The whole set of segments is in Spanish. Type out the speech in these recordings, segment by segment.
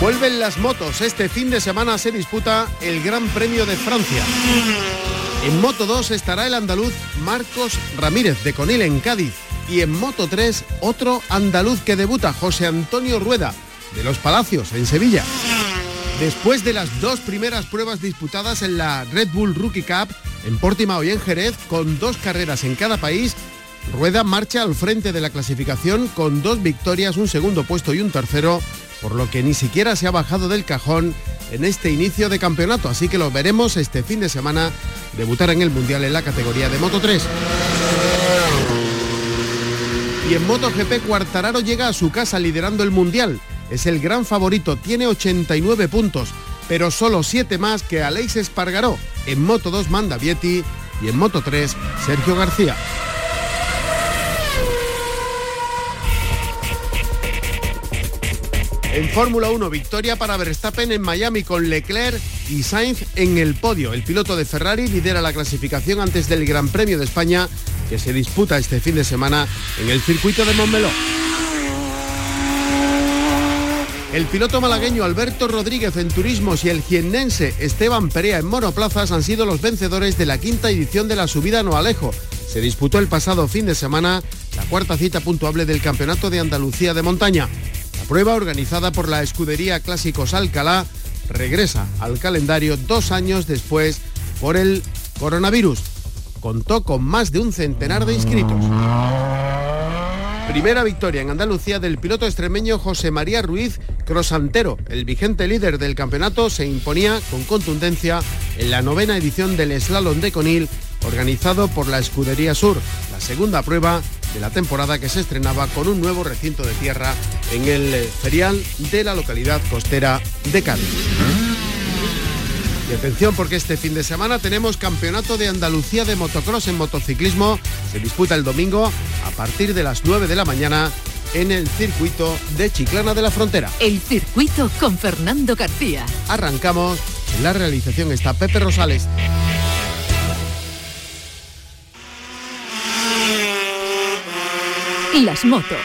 Vuelven las motos. Este fin de semana se disputa el Gran Premio de Francia. En Moto 2 estará el andaluz Marcos Ramírez de Conil en Cádiz. Y en Moto 3 otro andaluz que debuta, José Antonio Rueda, de Los Palacios, en Sevilla. Después de las dos primeras pruebas disputadas en la Red Bull Rookie Cup, en Portimao y en Jerez, con dos carreras en cada país, Rueda marcha al frente de la clasificación con dos victorias, un segundo puesto y un tercero por lo que ni siquiera se ha bajado del cajón en este inicio de campeonato, así que lo veremos este fin de semana debutar en el Mundial en la categoría de Moto 3. Y en MotoGP Cuartararo llega a su casa liderando el Mundial. Es el gran favorito, tiene 89 puntos, pero solo 7 más que Aleix Espargaró. En Moto 2 manda Vietti y en Moto 3 Sergio García. En Fórmula 1, victoria para Verstappen en Miami con Leclerc y Sainz en el podio. El piloto de Ferrari lidera la clasificación antes del Gran Premio de España que se disputa este fin de semana en el circuito de Montmeló. El piloto malagueño Alberto Rodríguez en turismos y el jiennense Esteban Perea en monoplazas han sido los vencedores de la quinta edición de la subida No Alejo. Se disputó el pasado fin de semana la cuarta cita puntuable del Campeonato de Andalucía de Montaña prueba organizada por la escudería Clásicos Alcalá regresa al calendario dos años después por el coronavirus. Contó con más de un centenar de inscritos. Primera victoria en Andalucía del piloto extremeño José María Ruiz Crosantero. El vigente líder del campeonato se imponía con contundencia en la novena edición del Slalom de Conil organizado por la Escudería Sur, la segunda prueba de la temporada que se estrenaba con un nuevo recinto de tierra en el ferial de la localidad costera de Cádiz. Y atención porque este fin de semana tenemos Campeonato de Andalucía de Motocross en motociclismo. Se disputa el domingo a partir de las 9 de la mañana en el circuito de Chiclana de la Frontera. El circuito con Fernando García. Arrancamos. En la realización está Pepe Rosales. Las motos.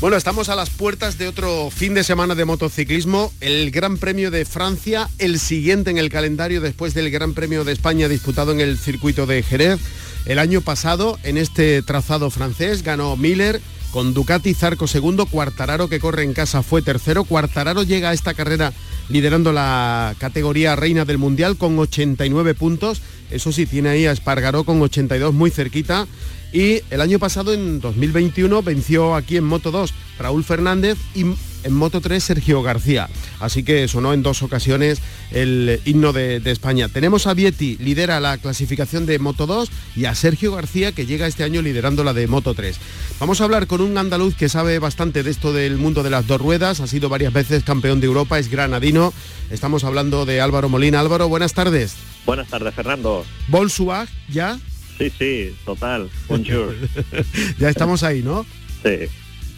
Bueno, estamos a las puertas de otro fin de semana de motociclismo, el Gran Premio de Francia, el siguiente en el calendario después del Gran Premio de España disputado en el circuito de Jerez. El año pasado, en este trazado francés, ganó Miller, con Ducati Zarco segundo, Cuartararo que corre en casa fue tercero, Cuartararo llega a esta carrera liderando la categoría reina del mundial con 89 puntos, eso sí, tiene ahí a Espargaró con 82 muy cerquita y el año pasado, en 2021, venció aquí en Moto 2 Raúl Fernández y en Moto 3 Sergio García. Así que sonó en dos ocasiones el himno de, España. Tenemos a Vietti, lidera la clasificación de Moto 2, y a Sergio García, que llega este año liderando la de Moto 3. Vamos a hablar con un andaluz que sabe bastante de esto del mundo de las dos ruedas, ha sido varias veces campeón de Europa, es granadino. Estamos hablando de Álvaro Molina. Álvaro, buenas tardes. Buenas tardes, Fernando. Volkswagen, ¿ya? Sí, sí, total. Bonjour. ya estamos ahí, ¿no? Sí.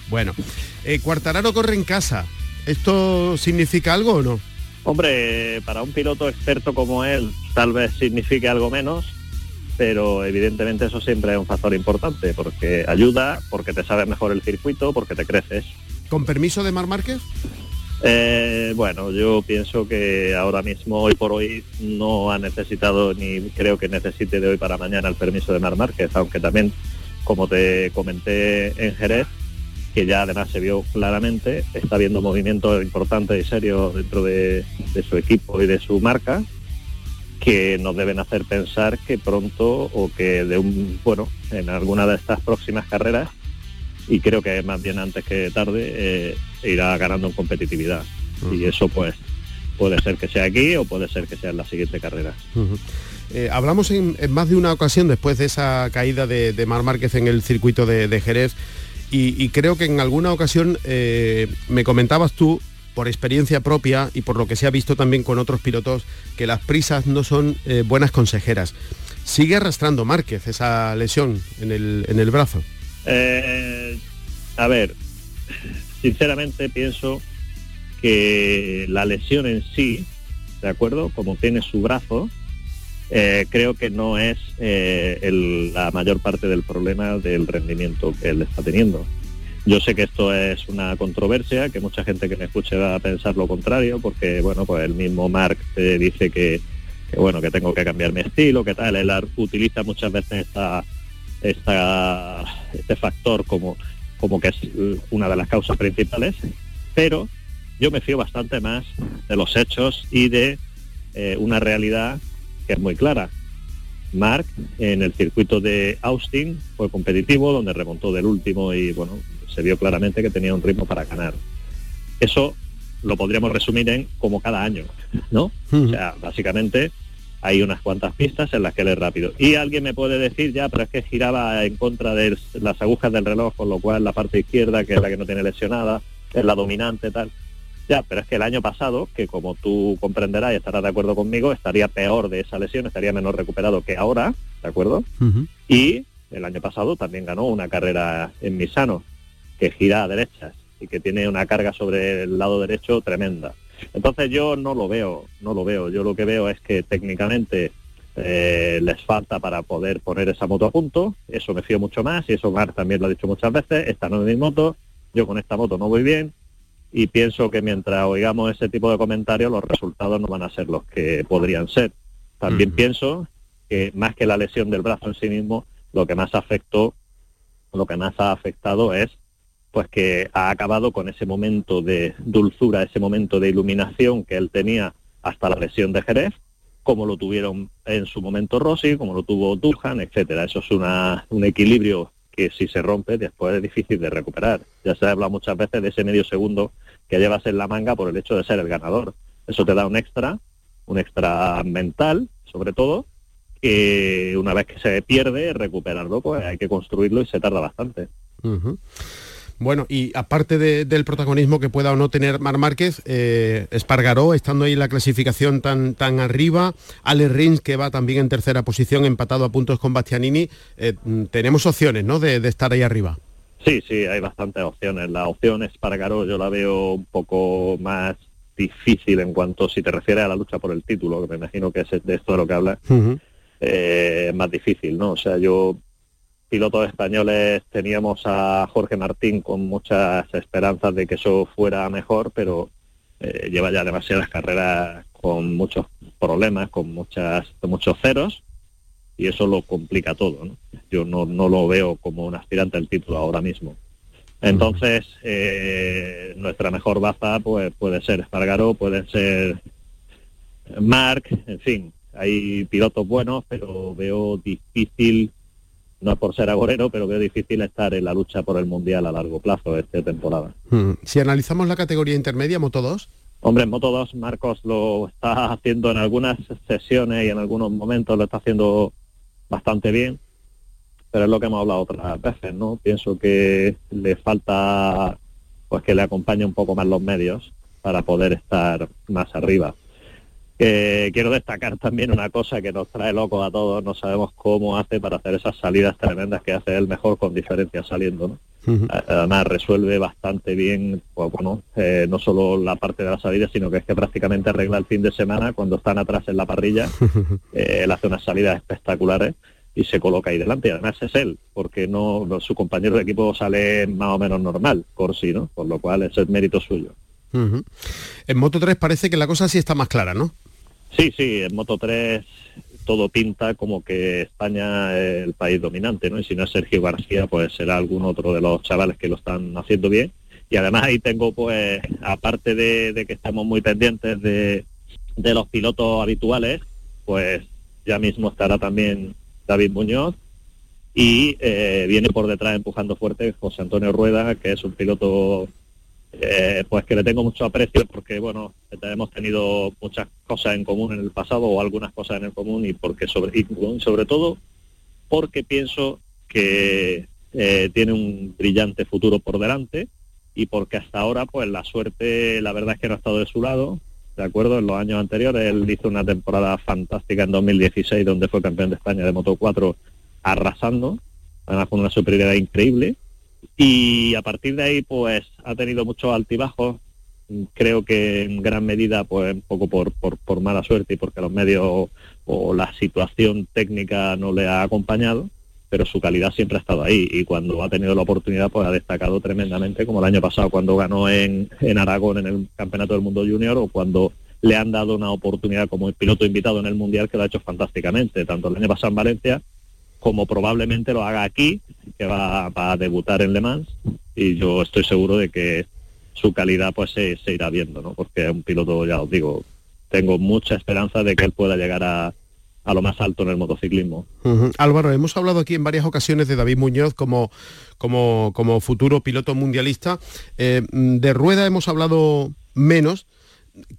Bueno, eh, Cuartararo corre en casa. ¿Esto significa algo o no? Hombre, para un piloto experto como él, tal vez signifique algo menos, pero evidentemente eso siempre es un factor importante, porque ayuda, porque te sabe mejor el circuito, porque te creces. ¿Con permiso de Mar Márquez? Eh, bueno, yo pienso que ahora mismo, hoy por hoy, no ha necesitado ni creo que necesite de hoy para mañana el permiso de Mar Márquez, aunque también, como te comenté en Jerez, que ya además se vio claramente, está viendo movimientos importantes y serios dentro de, de su equipo y de su marca, que nos deben hacer pensar que pronto o que de un, bueno, en alguna de estas próximas carreras y creo que más bien antes que tarde eh, irá ganando en competitividad. Y eso pues puede ser que sea aquí o puede ser que sea en la siguiente carrera. eh, hablamos en, más de una ocasión después de esa caída de, de Mar Márquez en el circuito de, Jerez y, creo que en alguna ocasión eh, me comentabas tú por experiencia propia y por lo que se ha visto también con otros pilotos, que las prisas no son buenas consejeras. ¿Sigue arrastrando Márquez esa lesión en el, en el brazo? A ver, sinceramente pienso que la lesión en sí, ¿de acuerdo? Como tiene su brazo, eh, creo que no es eh, la mayor parte del problema del rendimiento que él está teniendo. Yo sé que esto es una controversia, que mucha gente que me escuche va a pensar lo contrario, porque bueno, pues el mismo Mark dice que, bueno, que tengo que cambiar mi estilo, que tal, él utiliza muchas veces esta, esta, este factor como, como que es una de las causas principales, pero yo me fío bastante más de los hechos y de eh, una realidad que es muy clara. Mark en el circuito de Austin fue competitivo, donde remontó del último y bueno, se vio claramente que tenía un ritmo para ganar. Eso lo podríamos resumir en como cada año, ¿no? O sea, básicamente hay unas cuantas pistas en las que él es rápido. Y alguien me puede decir, ya, pero es que giraba en contra de las agujas del reloj, con lo cual la parte izquierda, que es la que no tiene lesionada, es la dominante, tal. Ya, pero es que el año pasado, que como tú comprenderás y estarás de acuerdo conmigo, estaría peor de esa lesión, estaría menos recuperado que ahora, ¿de acuerdo? Y el año pasado también ganó una carrera en Misano, que gira a derechas y que tiene una carga sobre el lado derecho tremenda. Entonces yo no lo veo, no lo veo. Yo lo que veo es que técnicamente eh, les falta para poder poner esa moto a punto. Eso me fío mucho más y eso Mar también lo ha dicho muchas veces. Esta no es mi moto, yo con esta moto no voy bien y pienso que mientras oigamos ese tipo de comentarios los resultados no van a ser los que podrían ser. También pienso que más que la lesión del brazo en sí mismo, lo que más afectó, lo que más ha afectado es pues que ha acabado con ese momento de dulzura, ese momento de iluminación que él tenía hasta la lesión de Jerez, como lo tuvieron en su momento Rossi, como lo tuvo Durhan, etcétera. Eso es una, un equilibrio que si se rompe después es difícil de recuperar. Ya se ha hablado muchas veces de ese medio segundo que llevas en la manga por el hecho de ser el ganador. Eso te da un extra, un extra mental, sobre todo, que una vez que se pierde, recuperarlo, pues hay que construirlo y se tarda bastante. Bueno, y aparte del protagonismo que pueda o no tener Mar Márquez, eh, Espargaró, estando ahí en la clasificación tan, tan arriba, Ale Rins, que va también en tercera posición, empatado a puntos con Bastianini, eh, tenemos opciones, ¿no?, de, estar ahí arriba. Sí, sí, hay bastantes opciones. La opción Espargaró yo la veo un poco más difícil en cuanto, si te refieres a la lucha por el título, que me imagino que es de esto de lo que habla, eh, más difícil, ¿no? O sea, yo pilotos españoles teníamos a Jorge Martín con muchas esperanzas de que eso fuera mejor, pero eh, lleva ya demasiadas carreras con muchos problemas, con muchas muchos ceros y eso lo complica todo. ¿no? Yo no, no lo veo como un aspirante al título ahora mismo. Entonces, eh, nuestra mejor baza pues, puede ser Espargaro, puede ser Mark, en fin, hay pilotos buenos, pero veo difícil no es por ser agorero, pero veo difícil estar en la lucha por el Mundial a largo plazo esta temporada. Hmm. Si analizamos la categoría intermedia, Moto 2. Hombre, en Moto 2 Marcos lo está haciendo en algunas sesiones y en algunos momentos lo está haciendo bastante bien, pero es lo que hemos hablado otras veces, ¿no? Pienso que le falta pues que le acompañe un poco más los medios para poder estar más arriba quiero destacar también una cosa que nos trae loco a todos, no sabemos cómo hace para hacer esas salidas tremendas que hace él mejor con diferencia saliendo. ¿no? Además resuelve bastante bien, pues, bueno, eh, no solo la parte de la salida, sino que es que prácticamente arregla el fin de semana cuando están atrás en la parrilla, eh, él hace unas salidas espectaculares y se coloca ahí delante. Además es él, porque no, su compañero de equipo sale más o menos normal, por sí, ¿no? Por lo cual ese es mérito suyo. En Moto 3 parece que la cosa sí está más clara, ¿no? Sí, sí, en Moto 3 todo pinta como que España es el país dominante, ¿no? Y si no es Sergio García, pues será algún otro de los chavales que lo están haciendo bien. Y además ahí tengo, pues, aparte de, que estamos muy pendientes de, los pilotos habituales, pues ya mismo estará también David Muñoz y eh, viene por detrás empujando fuerte José Antonio Rueda, que es un piloto eh, pues que le tengo mucho aprecio porque, bueno, hemos tenido muchas cosas en común en el pasado o algunas cosas en el común y porque sobre, y sobre todo porque pienso que eh, tiene un brillante futuro por delante y porque hasta ahora, pues la suerte, la verdad es que no ha estado de su lado, ¿de acuerdo? En los años anteriores él hizo una temporada fantástica en 2016 donde fue campeón de España de Moto 4 arrasando, además con una superioridad increíble y a partir de ahí pues ha tenido muchos altibajos, creo que en gran medida pues un poco por, por, mala suerte y porque los medios o, la situación técnica no le ha acompañado, pero su calidad siempre ha estado ahí. Y cuando ha tenido la oportunidad pues ha destacado tremendamente como el año pasado cuando ganó en, en Aragón en el Campeonato del Mundo Junior o cuando le han dado una oportunidad como piloto invitado en el Mundial que lo ha hecho fantásticamente, tanto el año pasado en Valencia como probablemente lo haga aquí, que va, a debutar en Le Mans, y yo estoy seguro de que su calidad pues se, irá viendo, ¿no? Porque es un piloto, ya os digo, tengo mucha esperanza de que él pueda llegar a, lo más alto en el motociclismo. Álvaro, hemos hablado aquí en varias ocasiones de David Muñoz como, como, como futuro piloto mundialista. Eh, de Rueda hemos hablado menos.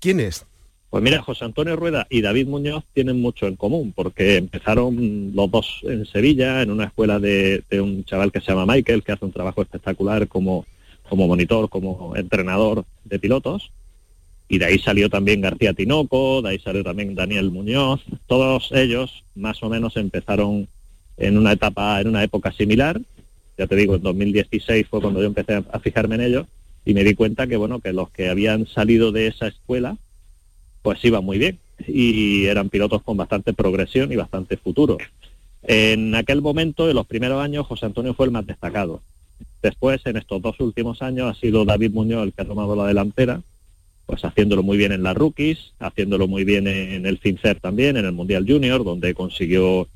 ¿Quién es? Pues mira, José Antonio Rueda y David Muñoz tienen mucho en común, porque empezaron los dos en Sevilla, en una escuela de, un chaval que se llama Michael, que hace un trabajo espectacular como, como monitor, como entrenador de pilotos. Y de ahí salió también García Tinoco, de ahí salió también Daniel Muñoz. Todos ellos más o menos empezaron en una etapa, en una época similar. Ya te digo, en 2016 fue cuando yo empecé a fijarme en ellos y me di cuenta que bueno, que los que habían salido de esa escuela pues iba muy bien y eran pilotos con bastante progresión y bastante futuro. En aquel momento, en los primeros años, José Antonio fue el más destacado. Después, en estos dos últimos años, ha sido David Muñoz el que ha tomado la delantera, pues haciéndolo muy bien en las rookies, haciéndolo muy bien en el FinCER también, en el Mundial Junior, donde consiguió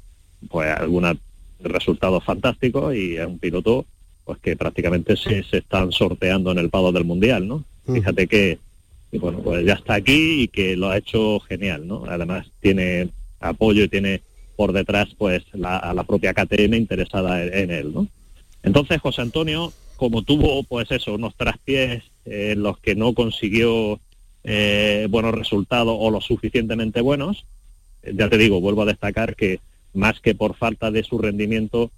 pues algunos resultados fantásticos y es un piloto pues que prácticamente se, se están sorteando en el pado del Mundial, ¿no? Fíjate que y bueno, pues ya está aquí y que lo ha hecho genial, ¿no? Además tiene apoyo y tiene por detrás pues a la propia KTM interesada en, él, ¿no? Entonces José Antonio, como tuvo pues eso, unos traspiés en los que no consiguió eh, buenos resultados o lo suficientemente buenos, ya te digo, vuelvo a destacar que más que por falta de su rendimiento,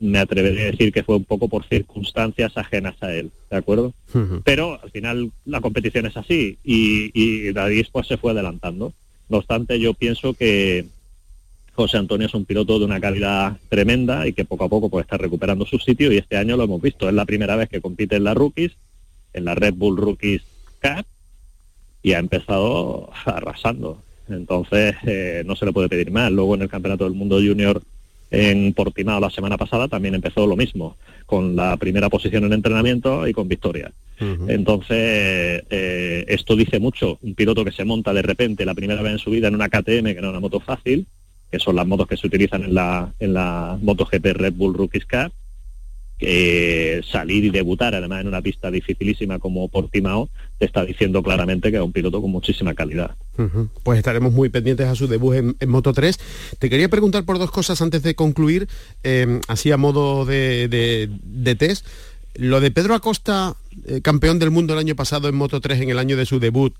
me atrevería a decir que fue un poco por circunstancias ajenas a él, ¿de acuerdo? Pero al final la competición es así y, y David pues se fue adelantando. No obstante, yo pienso que José Antonio es un piloto de una calidad tremenda y que poco a poco pues está recuperando su sitio y este año lo hemos visto. Es la primera vez que compite en la Rookies, en la Red Bull Rookies Cup y ha empezado arrasando. Entonces eh, no se le puede pedir más. Luego en el Campeonato del Mundo Junior en Portimao la semana pasada también empezó lo mismo, con la primera posición en entrenamiento y con victoria. Entonces, eh, esto dice mucho. Un piloto que se monta de repente la primera vez en su vida en una KTM, que no es una moto fácil, que son las motos que se utilizan en la, en la MotoGP Red Bull Rookies Cup, que salir y debutar además en una pista dificilísima como Portimao te está diciendo claramente que es un piloto con muchísima calidad. Pues estaremos muy pendientes a su debut en, Moto 3. Te quería preguntar por dos cosas antes de concluir, eh, así a modo de, test. Lo de Pedro Acosta, eh, campeón del mundo el año pasado en Moto 3 en el año de su debut,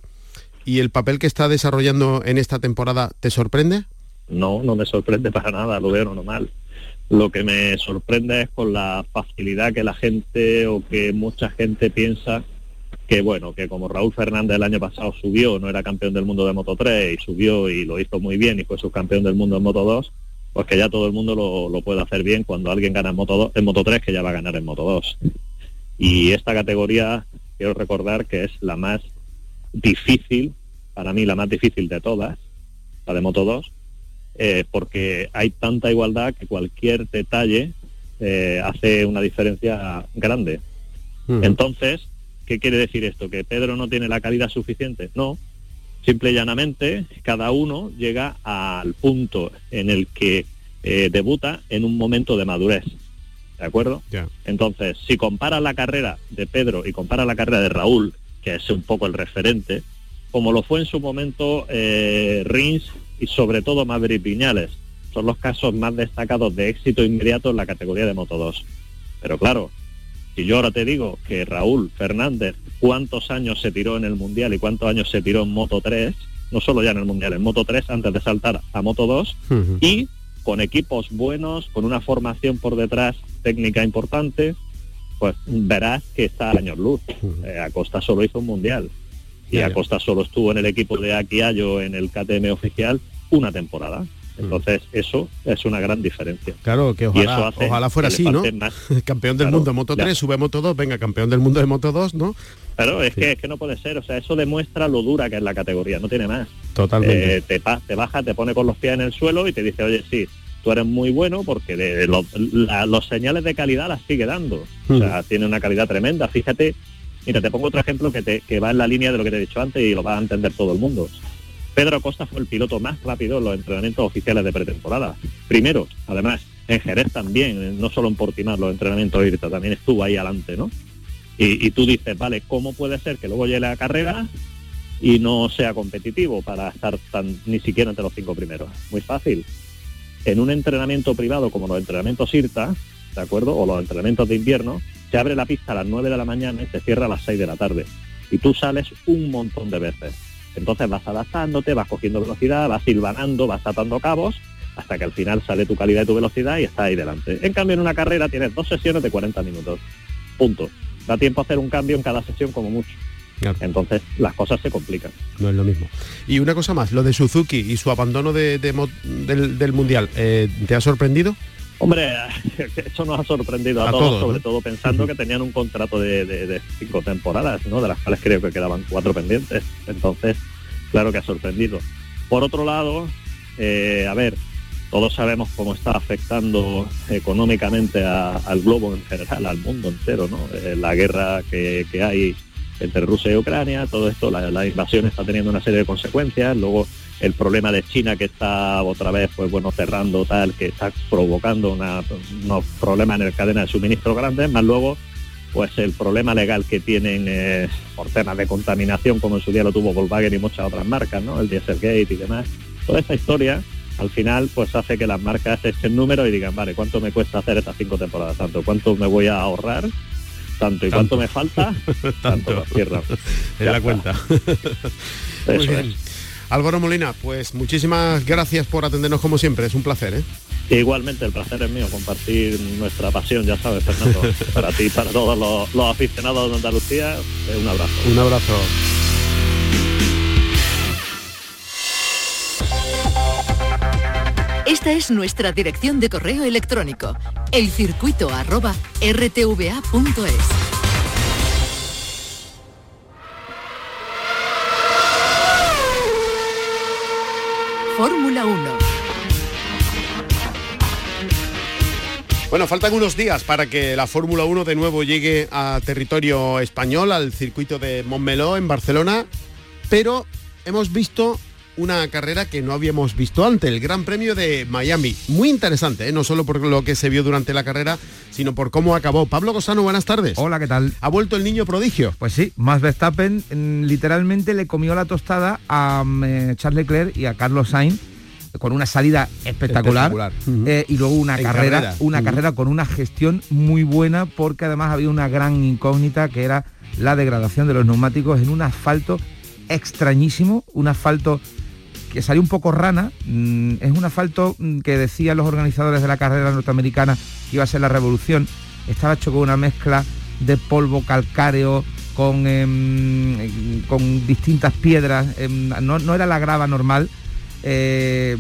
y el papel que está desarrollando en esta temporada, ¿te sorprende? No, no me sorprende para nada, lo veo normal. Lo que me sorprende es con la facilidad que la gente o que mucha gente piensa que bueno, que como Raúl Fernández el año pasado subió, no era campeón del mundo de Moto 3 y subió y lo hizo muy bien y fue subcampeón del mundo en Moto 2, pues que ya todo el mundo lo, puede hacer bien cuando alguien gana en Moto, 2, en Moto 3 que ya va a ganar en Moto 2. Y esta categoría, quiero recordar que es la más difícil, para mí la más difícil de todas, la de Moto 2, eh, porque hay tanta igualdad que cualquier detalle eh, hace una diferencia grande. Entonces, ¿qué quiere decir esto? ¿Que Pedro no tiene la calidad suficiente? No. Simple y llanamente, cada uno llega al punto en el que eh, debuta en un momento de madurez. ¿De acuerdo? Entonces, si compara la carrera de Pedro y compara la carrera de Raúl, que es un poco el referente, como lo fue en su momento Rins y sobre todo Maverick Viñales. Son los casos más destacados de éxito inmediato en la categoría de Moto 2. Pero claro, Si yo ahora te digo que Raúl Fernández cuántos años se tiró en el Mundial y cuántos años se tiró en Moto 3, no solo ya en el Mundial, en Moto 3 antes de saltar a Moto 2 y con equipos buenos, con una formación por detrás técnica importante, pues verás que está a años luz. Eh, Acosta solo hizo un Mundial y Acosta solo estuvo en el equipo de Aquiallo en el KTM oficial una temporada. Entonces, eso es una gran diferencia. Claro, que ojalá, ojalá fuera así, ¿no? campeón del mundo de Moto 3, sube Moto 2, venga, campeón del mundo de Moto 2, ¿no? Claro, es, que, es que no puede ser, o sea, eso demuestra lo dura que es la categoría, no tiene más. Totalmente. Eh, te, te baja, te pone con los pies en el suelo y te dice, oye, sí, tú eres muy bueno porque de, los señales de calidad las sigue dando. O sea, hmm. tiene una calidad tremenda. Fíjate, mira, te pongo otro ejemplo que, te, que va en la línea de lo que te he dicho antes y lo va a entender todo el mundo. Pedro Costa fue el piloto más rápido en los entrenamientos oficiales de pretemporada. Primero, además, en Jerez también, no solo en Portimar, los entrenamientos IRTA, también estuvo ahí adelante, ¿no? Y, tú dices, vale, ¿cómo puede ser que luego llegue la carrera y no sea competitivo para estar tan, ni siquiera entre los cinco primeros? Muy fácil. En un entrenamiento privado como los entrenamientos IRTA, ¿de acuerdo? O los entrenamientos de invierno, se abre la pista a las 9 de la mañana y se cierra a las 6 de la tarde. Y tú sales un montón de veces entonces vas adaptándote, vas cogiendo velocidad, vas silvanando, vas atando cabos, hasta que al final sale tu calidad y tu velocidad y está ahí delante. En cambio, en una carrera tienes dos sesiones de 40 minutos. Punto. Da tiempo a hacer un cambio en cada sesión como mucho. Entonces las cosas se complican. No es lo mismo. Y una cosa más, lo de Suzuki y su abandono de, del, Mundial, eh, ¿te ha sorprendido? Hombre, eso nos ha sorprendido a, todos, sobre todo pensando que tenían un contrato de, cinco temporadas, ¿no? De las cuales creo que quedaban cuatro pendientes. Entonces, claro que ha sorprendido. Por otro lado, eh, a ver, todos sabemos cómo está afectando económicamente al globo en general, al mundo entero, ¿no? Eh, la guerra que, hay entre Rusia y Ucrania, todo esto, la, la invasión está teniendo una serie de consecuencias, luego el problema de China que está otra vez pues bueno cerrando tal que está provocando unos problemas en el cadena de suministro grandes más luego pues el problema legal que tienen eh, por temas de contaminación como en su día lo tuvo Volkswagen y muchas otras marcas no el Dieselgate y demás. Toda esta historia al final pues hace que las marcas echen número y digan vale cuánto me cuesta hacer estas cinco temporadas tanto cuánto me voy a ahorrar tanto y cuánto me falta tanto, tanto. cierran en la cuenta. Eso es. Álvaro Molina, pues muchísimas gracias por atendernos como siempre, es un placer. ¿eh? Igualmente, el placer es mío compartir nuestra pasión, ya sabes, Fernando, para ti, para todos los, aficionados de Andalucía, un abrazo. Un abrazo. Esta es nuestra dirección de correo electrónico, elcircuito@rtva.es. Fórmula 1. Bueno, faltan unos días para que la Fórmula 1 de nuevo llegue a territorio español, al circuito de Montmeló en Barcelona, pero hemos visto una carrera que no habíamos visto antes, el Gran Premio de Miami. Muy interesante, ¿eh? no solo por lo que se vio durante la carrera, sino por cómo acabó. Pablo Gosano, buenas tardes. Hola, ¿qué tal? ¿Ha vuelto el niño prodigio? Pues sí, Max Verstappen mm, literalmente le comió la tostada a mm, eh, Charles Leclerc y a Carlos Sainz con una salida espectacular, eh, y luego una carrera, una carrera con una gestión muy buena porque además había una gran incógnita que era la degradación de los neumáticos en un asfalto extrañísimo, un asfalto que salió un poco rana. Mm, es un asfalto mm, que decían los organizadores de la carrera norteamericana que iba a ser la revolución. Estaba hecho con una mezcla de polvo calcáreo con, em, con distintas piedras. Em, no, era la grava normal. Eh,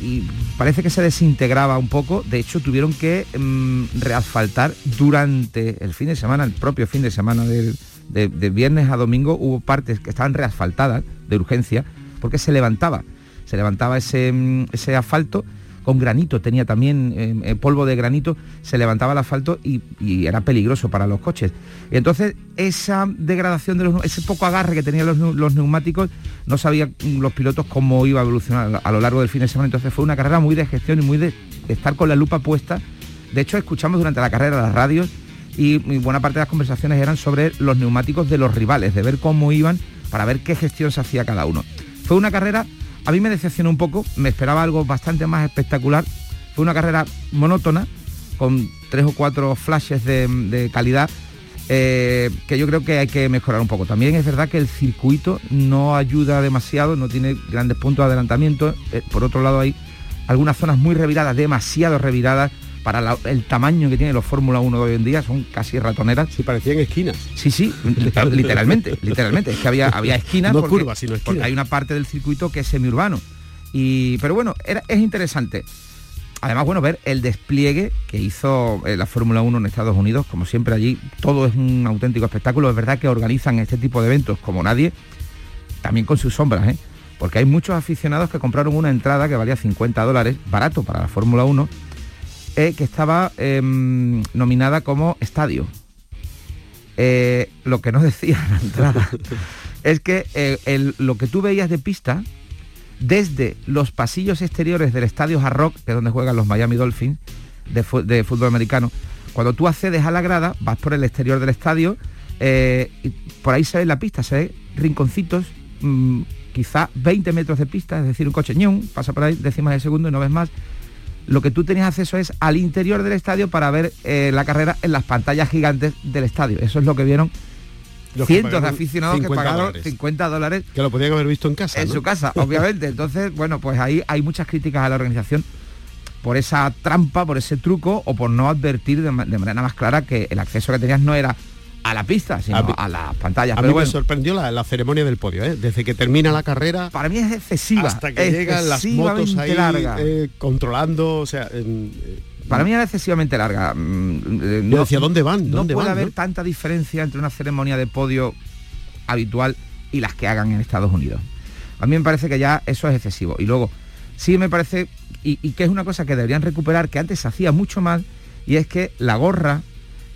y parece que se desintegraba un poco. De hecho, tuvieron que em, reasfaltar durante el fin de semana, el propio fin de semana de, de viernes a domingo, hubo partes que estaban reasfaltadas de urgencia porque se levantaba, se levantaba ese, mm, asfalto con granito, tenía también eh, eh, polvo de granito, se levantaba el asfalto y, era peligroso para los coches. Entonces esa degradación de los, ese poco agarre que tenían los, neumáticos, no sabían los pilotos cómo iba a evolucionar a lo largo del fin de semana. Entonces fue una carrera muy de gestión y muy de, estar con la lupa puesta. De hecho, escuchamos durante la carrera las radios y buena parte de las conversaciones eran sobre los neumáticos de los rivales, de ver cómo iban para ver qué gestión se hacía cada uno. Fue una carrera, a mí me decepcionó un poco, me esperaba algo bastante más espectacular. Fue una carrera monótona, con tres o cuatro flashes de, calidad eh, que yo creo que hay que mejorar un poco. También es verdad que el circuito no ayuda demasiado, no tiene grandes puntos de adelantamiento. Eh, por otro lado hay algunas zonas muy reviradas, demasiado reviradas para el tamaño que tienen los Fórmula 1 de hoy en día, son casi ratoneras. Sí, parecían esquinas. Sí, sí, literalmente, literalmente. Es que había, había esquinas, no curvas, sino esquinas. porque hay una parte del circuito que es semiurbano. Y, pero bueno, era, es interesante. Además, bueno, ver el despliegue que hizo eh, la Fórmula 1 en Estados Unidos, como siempre allí, todo es un auténtico espectáculo. Es verdad que organizan este tipo de eventos como nadie, también con sus sombras, ¿eh? porque hay muchos aficionados que compraron una entrada que valía 50 dólares, barato para la Fórmula 1, eh, que estaba em, nominada como estadio. Eh, lo que no decía la entrada es que eh, lo que tú veías de pista, desde los pasillos exteriores del estadio Hard Rock, que es donde juegan los Miami Dolphins de, fútbol americano, cuando tú accedes a la grada, vas por el exterior del estadio, y por ahí se ve la pista, se ve rinconcitos, mm, quizá 20 metros de pista, es decir, un coche ñum, pasa por ahí décimas de segundo y no ves más lo que tú tenías acceso es al interior del estadio para ver eh, la carrera en las pantallas gigantes del estadio. Eso es lo que vieron cientos de aficionados que pagaron 50 dólares. Que lo podían haber visto en casa. En su casa, obviamente. Entonces, bueno, pues ahí hay muchas críticas a la organización por esa trampa, por ese truco o por no advertir de manera más clara que el acceso que tenías no era a la pista, sino a, las pantallas. A mí me sorprendió la, ceremonia del podio, ¿eh? desde que termina la carrera. Para mí es excesiva. Hasta que llegan las motos ahí eh, controlando, o sea. Eh, para mí es excesivamente larga. Mm, no, ¿Hacia dónde van? no puede haber tanta diferencia entre una ceremonia de podio habitual y las que hagan en Estados Unidos. A mí me parece que ya eso es excesivo. Y luego, sí me parece, y, y que es una cosa que deberían recuperar, que antes se hacía mucho más, y es que la gorra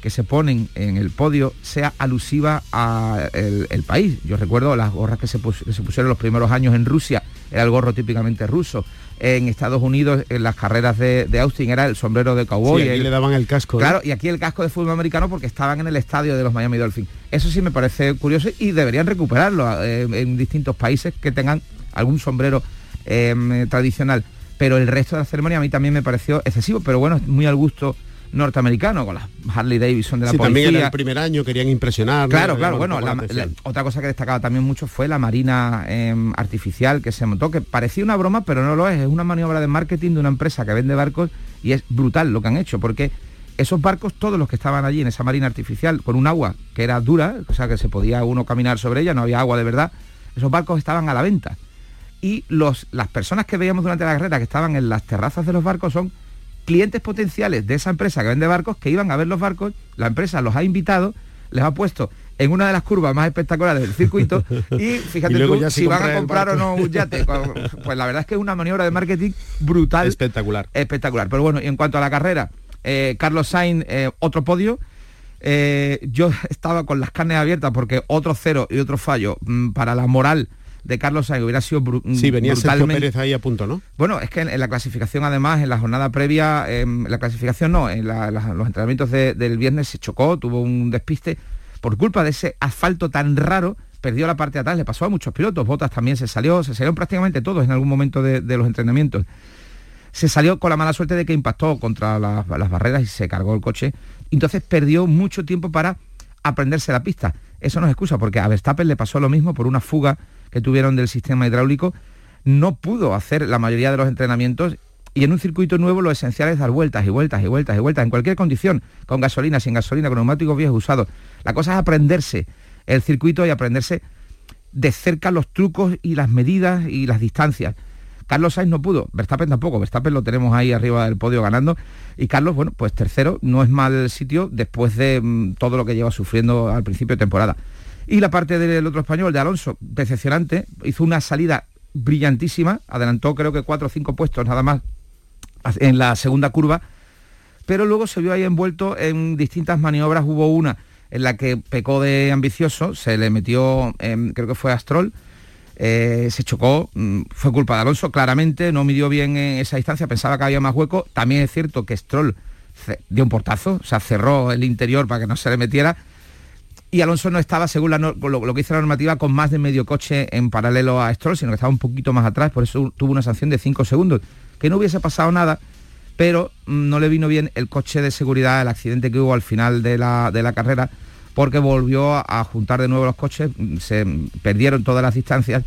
que se ponen en el podio sea alusiva al el país. Yo recuerdo las gorras que se, pusieron los primeros años en Rusia, era el gorro típicamente ruso. En Estados Unidos, en las carreras de, Austin, era el sombrero de cowboy. y le daban el casco. ¿eh? Claro, y aquí el casco de fútbol americano porque estaban en el estadio de los Miami Dolphins. Eso sí me parece curioso y deberían recuperarlo eh, en distintos países que tengan algún sombrero em, tradicional. Pero el resto de la ceremonia a mí también me pareció excesivo, pero bueno, muy al gusto norteamericano con las Harley Davidson de la sí, policía. También era el primer año, querían impresionar. Claro, claro, bueno, otra cosa que destacaba también mucho fue la marina em, artificial que se montó, que parecía una broma, pero no lo es, es una maniobra de marketing de una empresa que vende barcos y es brutal lo que han hecho, porque esos barcos, todos los que estaban allí en esa marina artificial, con un agua que era dura, o sea que se podía uno caminar sobre ella, no había agua de verdad, esos barcos estaban a la venta. Y los, las personas que veíamos durante la carrera que estaban en las terrazas de los barcos son clientes potenciales de esa empresa que vende barcos que iban a ver los barcos, la empresa los ha invitado, les ha puesto en una de las curvas más espectaculares del circuito y fíjate tú si van a comprar o no un yate. Pues la verdad es que es una maniobra de marketing brutal. Espectacular. Espectacular. Pero bueno, y en cuanto a la carrera, eh, Carlos Sainz, eh, otro podio. Eh, yo estaba con las carnes abiertas porque otro cero y otro fallo mm, para la moral de Carlos Sainz hubiera sido brutal. sí, venía Sergio Pérez ahí a punto, ¿no? Bueno, es que en, la clasificación además, en la jornada previa, en la clasificación no, en los entrenamientos del viernes se chocó, tuvo un despiste por culpa de ese asfalto tan raro perdió la parte de atrás, le pasó a muchos pilotos, Botas también se salió, se salieron prácticamente todos en algún momento de, los entrenamientos. Se salió con la mala suerte de que impactó contra las, las barreras y se cargó el coche. Entonces perdió mucho tiempo para aprenderse la pista. Eso no es excusa, porque a Verstappen le pasó lo mismo por una fuga que tuvieron del sistema hidráulico, no pudo hacer la mayoría de los entrenamientos y en un circuito nuevo lo esencial es dar vueltas y vueltas y vueltas y vueltas en cualquier condición, con gasolina, sin gasolina, con neumáticos viejos usados. La cosa es aprenderse el circuito y aprenderse de cerca los trucos y las medidas y las distancias. Carlos Sainz no pudo, Verstappen tampoco, Verstappen lo tenemos ahí arriba del podio ganando y Carlos, bueno, pues tercero, no es mal sitio después de mm, todo lo que lleva sufriendo al principio de temporada. Y la parte del otro español, de Alonso, decepcionante, hizo una salida brillantísima, adelantó creo que cuatro o cinco puestos nada más en la segunda curva, pero luego se vio ahí envuelto en distintas maniobras, hubo una en la que pecó de ambicioso, se le metió, creo que fue Astrol, eh, se chocó, mm, fue culpa de Alonso, claramente, no midió bien en esa distancia, pensaba que había más hueco, también es cierto que Stroll dio un portazo, o sea, cerró el interior para que no se le metiera, y Alonso no estaba, según lo, que hizo la normativa, con más de medio coche en paralelo a Stroll, sino que estaba un poquito más atrás, por eso tuvo una sanción de 5 segundos. Que no hubiese pasado nada, pero mm, no le vino bien el coche de seguridad, el accidente que hubo al final de la, de la carrera, porque volvió a, juntar de nuevo los coches, mm, se perdieron todas las distancias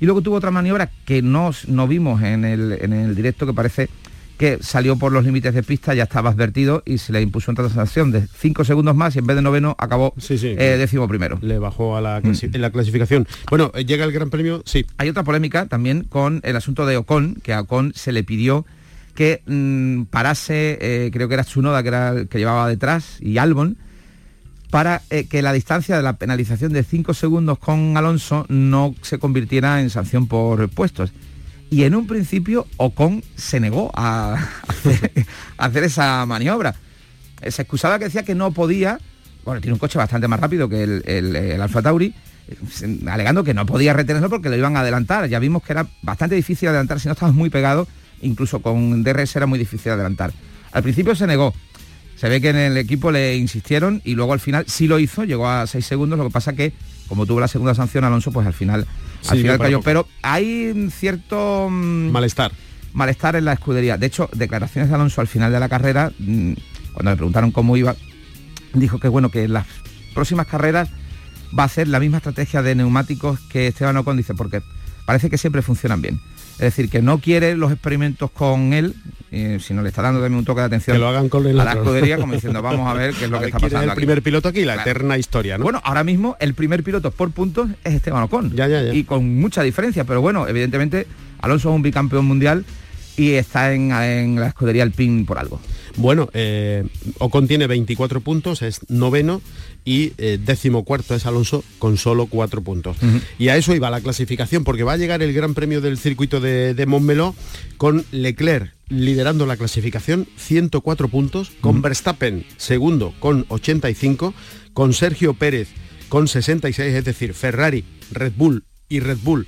y luego tuvo otra maniobra que no, no vimos en el, en el directo que parece que salió por los límites de pista, ya estaba advertido y se le impuso una sanción de 5 segundos más y en vez de noveno acabó eh, décimo primero. Le bajó a la, mm. la clasificación. Bueno, eh, llega el Gran Premio, sí. Hay otra polémica también con el asunto de Ocon, que a Ocon se le pidió que mm, parase, eh, creo que era Tsunoda que era el que llevaba detrás, y Albon, para que la distancia de la penalización de 5 segundos con Alonso no se convirtiera en sanción por puestos y en un principio Ocon se negó a, hacer, esa maniobra. Se excusaba que decía que no podía, bueno, tiene un coche bastante más rápido que el, Alfa Tauri, alegando que no podía retenerlo porque lo iban a adelantar. Ya vimos que era bastante difícil adelantar, si no estabas muy pegado, incluso con DRS era muy difícil adelantar. Al principio se negó, se ve que en el equipo le insistieron y luego al final sí lo hizo, llegó a 6 segundos, lo que pasa que como tuvo la segunda sanción Alonso, pues al final al final cayó. Pero hay cierto... Mm, malestar. Malestar en la escudería. De hecho, declaraciones de Alonso al final de la carrera, mm, cuando le preguntaron cómo iba, dijo que bueno, que en las próximas carreras va a hacer la misma estrategia de neumáticos que Esteban Ocon dice, porque parece que siempre funcionan bien. Es decir, que no quiere los experimentos con él, eh, sino le está dando también un toque de atención que lo hagan con a la escudería, como diciendo, vamos a ver qué es lo que está pasando. Es el primer piloto aquí, la eterna historia, ¿no? Bueno, ahora mismo el primer piloto por puntos es Esteban Ocon. Ya, ya, ya. Y con mucha diferencia, pero bueno, evidentemente Alonso es un bicampeón mundial y está en, en la escudería Alpine por algo. Bueno, eh, Ocon tiene 24 puntos, es noveno y eh, décimo cuarto es Alonso con solo cuatro puntos. Y a eso iba la clasificación, porque va a llegar el Gran Premio del circuito de, de Montmeló con Leclerc liderando la clasificación, 104 puntos, con Verstappen segundo con 85, con Sergio Pérez con 66, es decir, Ferrari, Red Bull y Red Bull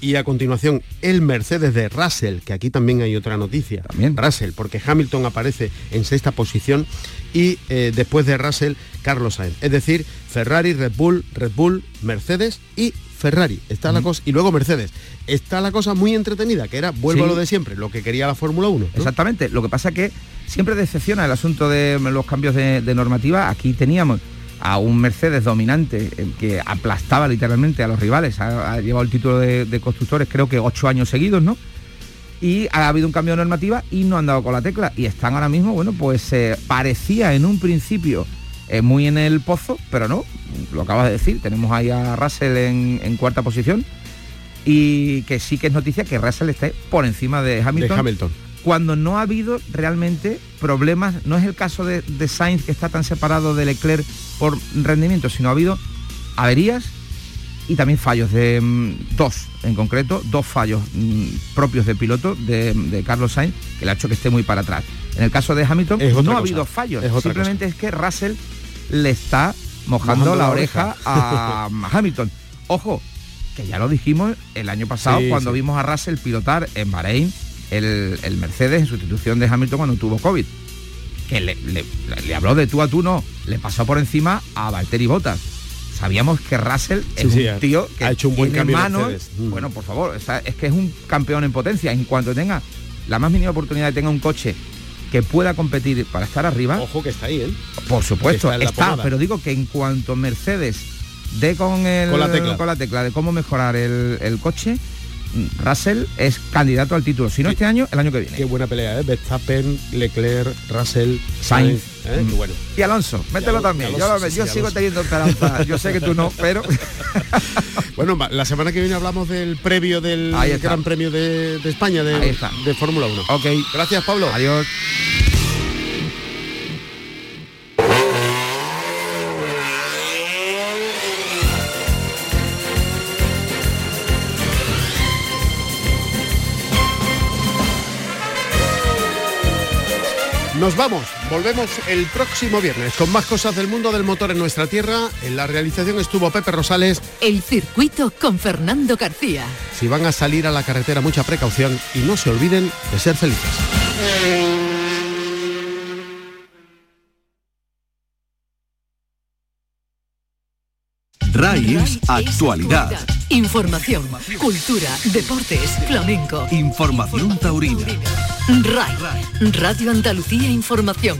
y a continuación el Mercedes de Russell, que aquí también hay otra noticia. También. Russell, porque Hamilton aparece en sexta posición y eh, después de Russell, Carlos Sainz. Es decir, Ferrari, Red Bull, Red Bull, Mercedes y Ferrari. Está la cosa, y luego Mercedes. Está la cosa muy entretenida, que era, vuelvo a lo de siempre, lo que quería la Fórmula 1. Exactamente. Lo que pasa que siempre decepciona el asunto de los cambios de normativa. Aquí teníamos a un Mercedes dominante que aplastaba literalmente a los rivales. Ha, llevado el título de, constructores creo que ocho años seguidos, ¿no? Y ha habido un cambio de normativa y no han dado con la tecla. Y están ahora mismo, bueno, pues eh, parecía en un principio eh, muy en el pozo, pero no, lo acabas de decir, tenemos ahí a Russell en, cuarta posición y que sí que es noticia que Russell esté por encima de Hamilton. De Hamilton cuando no ha habido realmente problemas, no es el caso de, Sainz que está tan separado de Leclerc por rendimiento, sino ha habido averías y también fallos de mm, dos, en concreto, dos fallos mm, propios de piloto de, Carlos Sainz, que le ha hecho que esté muy para atrás. En el caso de Hamilton no ha habido fallos, simplemente es que Russell le está mojando, la, oreja, a Hamilton. Ojo, que ya lo dijimos el año pasado cuando vimos a Russell pilotar en Bahrein el, Mercedes en sustitución de Hamilton cuando tuvo COVID. Que le, habló de tú a tú, no, le pasó por encima a Valtteri Bottas. Sabíamos que Russell es un tío que ha hecho un buen tiene manos. Mm. Bueno, por favor, es que es un campeón en potencia. En cuanto tenga la más mínima oportunidad de tener un coche que pueda competir para estar arriba. Ojo que está ahí, ¿eh? Por supuesto, está, pero digo que en cuanto Mercedes dé con, el, con, la, tecla. con la tecla de cómo mejorar el, el coche, Russell es candidato al título, si no este año, el año que viene. Qué buena pelea, ¿eh? Verstappen, Leclerc, Russell, Sainz. ¿eh? Mm. bueno. Y Alonso, mételo también. yo, sigo teniendo esperanza. yo sé que tú no, pero. bueno, la semana que viene hablamos del previo del Gran Premio de, España de, de Fórmula 1. Ok. Gracias, Pablo. Adiós. Nos vamos, volvemos el próximo viernes con más cosas del mundo del motor en nuestra tierra. En la realización estuvo Pepe Rosales. El circuito con Fernando García. Si van a salir a la carretera, mucha precaución y no se olviden de ser felices. RAI actualidad. Información, cultura, deportes, flamenco. Información taurina RAI, Radio Andalucía Información.